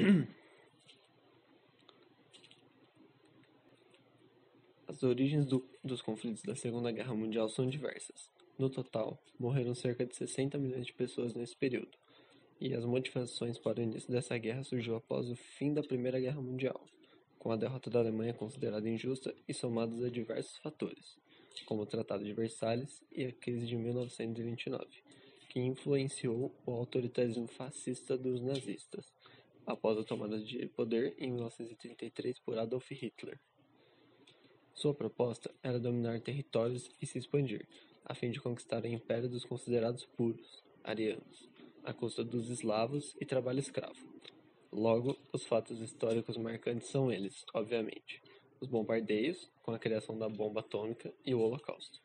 As origens do, dos conflitos da Segunda Guerra Mundial são diversas. No total, morreram cerca de 60 milhões de pessoas nesse período, e as motivações para o início dessa guerra surgiu após o fim da Primeira Guerra Mundial, com a derrota da Alemanha considerada injusta e somados a diversos fatores, como o Tratado de Versalhes e a crise de 1929, que influenciou o autoritarismo fascista dos nazistas, após a tomada de poder em 1933 por Adolf Hitler. Sua proposta era dominar territórios e se expandir, a fim de conquistar o império dos considerados puros, arianos, à custa dos eslavos e trabalho escravo. Logo, os fatos históricos marcantes são eles, obviamente, os bombardeios, com a criação da bomba atômica e o Holocausto.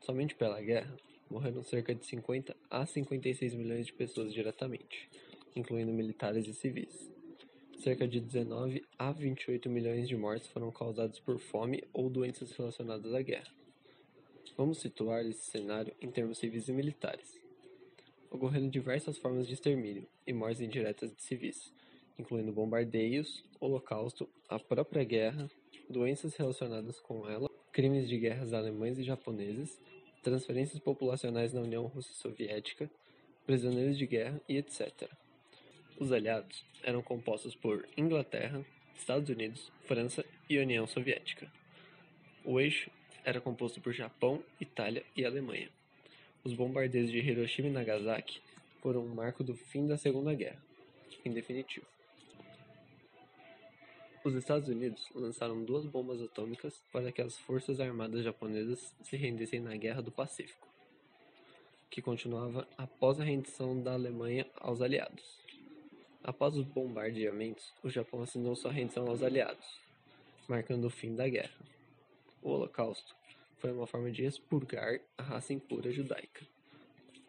Somente pela guerra, morreram cerca de 50 a 56 milhões de pessoas diretamente, incluindo militares e civis. Cerca de 19 a 28 milhões de mortes foram causadas por fome ou doenças relacionadas à guerra. Vamos situar esse cenário em termos civis e militares. Ocorreram diversas formas de extermínio e mortes indiretas de civis, incluindo bombardeios, holocausto, a própria guerra, doenças relacionadas com ela, crimes de guerras alemães e japoneses, transferências populacionais na União Russa-Soviética, prisioneiros de guerra e etc. Os aliados eram compostos por Inglaterra, Estados Unidos, França e União Soviética. O eixo era composto por Japão, Itália e Alemanha. Os bombardeios de Hiroshima e Nagasaki foram um marco do fim da Segunda Guerra, em definitivo. Os Estados Unidos lançaram duas bombas atômicas para que as forças armadas japonesas se rendessem na Guerra do Pacífico, que continuava após a rendição da Alemanha aos aliados. Após os bombardeamentos, o Japão assinou sua rendição aos aliados, marcando o fim da guerra. O Holocausto foi uma forma de expurgar a raça impura judaica.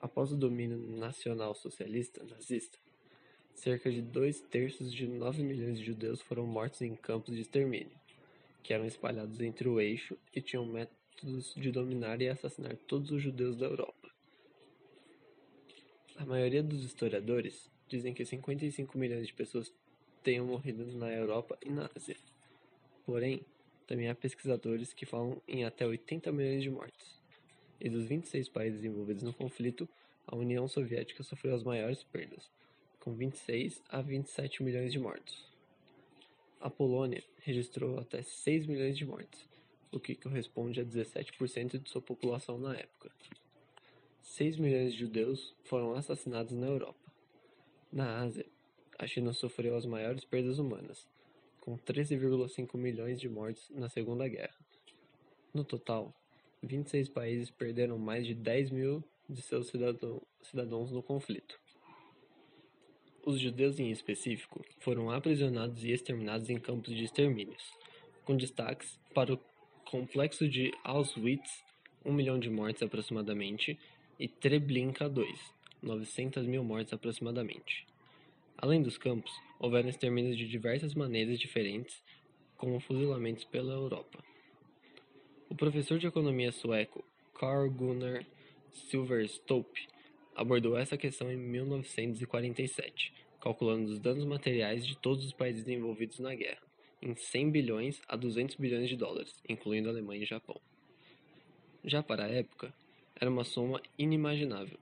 Após o domínio nacional-socialista nazista, cerca de dois terços de 9 milhões de judeus foram mortos em campos de extermínio, que eram espalhados entre o eixo e tinham métodos de dominar e assassinar todos os judeus da Europa. A maioria dos historiadores dizem que 55 milhões de pessoas tenham morrido na Europa e na Ásia. Porém, também há pesquisadores que falam em até 80 milhões de mortes. E dos 26 países envolvidos no conflito, a União Soviética sofreu as maiores perdas, com 26 a 27 milhões de mortos. A Polônia registrou até 6 milhões de mortes, o que corresponde a 17% de sua população na época. 6 milhões de judeus foram assassinados na Europa. Na Ásia, a China sofreu as maiores perdas humanas, com 13,5 milhões de mortes na Segunda Guerra. No total, 26 países perderam mais de 10 mil de seus cidadãos no conflito. Os judeus em específico foram aprisionados e exterminados em campos de extermínios, com destaques para o complexo de Auschwitz, 1 milhão de mortes aproximadamente, e Treblinka II, 900 mil mortes aproximadamente. Além dos campos, houveram extermínios de diversas maneiras diferentes, como fuzilamentos pela Europa. O professor de economia sueco Carl Gunnar Silverstope abordou essa questão em 1947, calculando os danos materiais de todos os países envolvidos na guerra, em 100 bilhões a 200 bilhões de dólares, incluindo Alemanha e Japão. Já para a época, era uma soma inimaginável.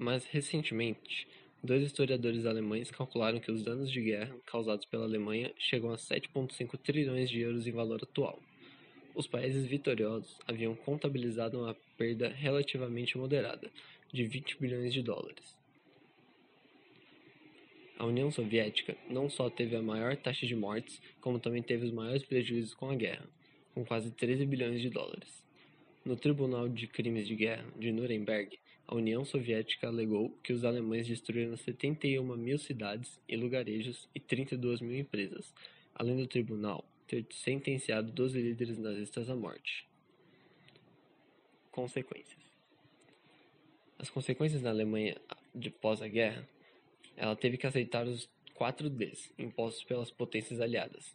Mas recentemente, Dois historiadores alemães calcularam que os danos de guerra causados pela Alemanha chegam a 7,5 trilhões de euros em valor atual. Os países vitoriosos haviam contabilizado uma perda relativamente moderada, de 20 bilhões de dólares. A União Soviética não só teve a maior taxa de mortes, como também teve os maiores prejuízos com a guerra, com quase 13 bilhões de dólares. No Tribunal de Crimes de Guerra de Nuremberg, a União Soviética alegou que os alemães destruíram 71 mil cidades e lugarejos e 32 mil empresas, além do tribunal ter sentenciado 12 líderes nazistas à morte. Consequências As consequências na Alemanha de pós a guerra, ela teve que aceitar os quatro Ds impostos pelas potências aliadas: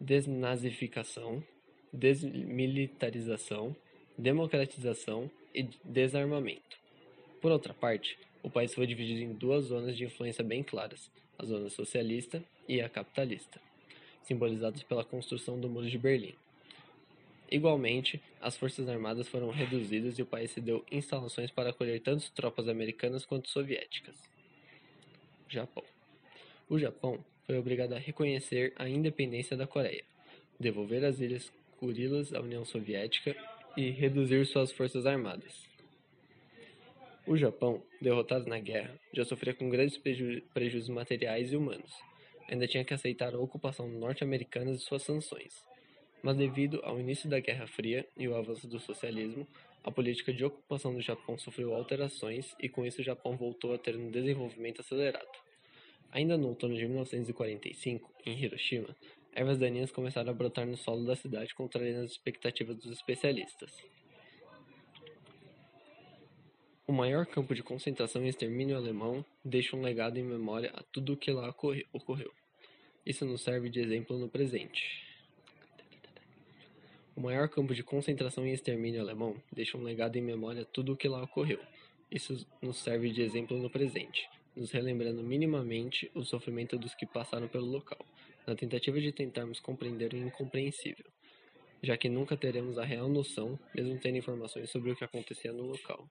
desnazificação, desmilitarização, democratização e desarmamento. Por outra parte, o país foi dividido em duas zonas de influência bem claras, a zona socialista e a capitalista, simbolizadas pela construção do Muro de Berlim. Igualmente, as forças armadas foram reduzidas e o país cedeu instalações para acolher tanto tropas americanas quanto soviéticas. Japão. O Japão foi obrigado a reconhecer a independência da Coreia, devolver as ilhas Kurilas à União Soviética e reduzir suas forças armadas. O Japão, derrotado na guerra, já sofria com grandes preju prejuízos materiais e humanos. Ainda tinha que aceitar a ocupação norte-americana e suas sanções. Mas devido ao início da Guerra Fria e o avanço do socialismo, a política de ocupação do Japão sofreu alterações e com isso o Japão voltou a ter um desenvolvimento acelerado. Ainda no outono de 1945, em Hiroshima, ervas daninhas começaram a brotar no solo da cidade, contrariando as expectativas dos especialistas. O maior campo de concentração e extermínio alemão deixa um legado em memória a tudo o que lá ocorreu. Isso nos serve de exemplo no presente. O maior campo de concentração e extermínio alemão deixa um legado em memória a tudo o que lá ocorreu. Isso nos serve de exemplo no presente, nos relembrando minimamente o sofrimento dos que passaram pelo local, na tentativa de tentarmos compreender o incompreensível, já que nunca teremos a real noção, mesmo tendo informações sobre o que acontecia no local.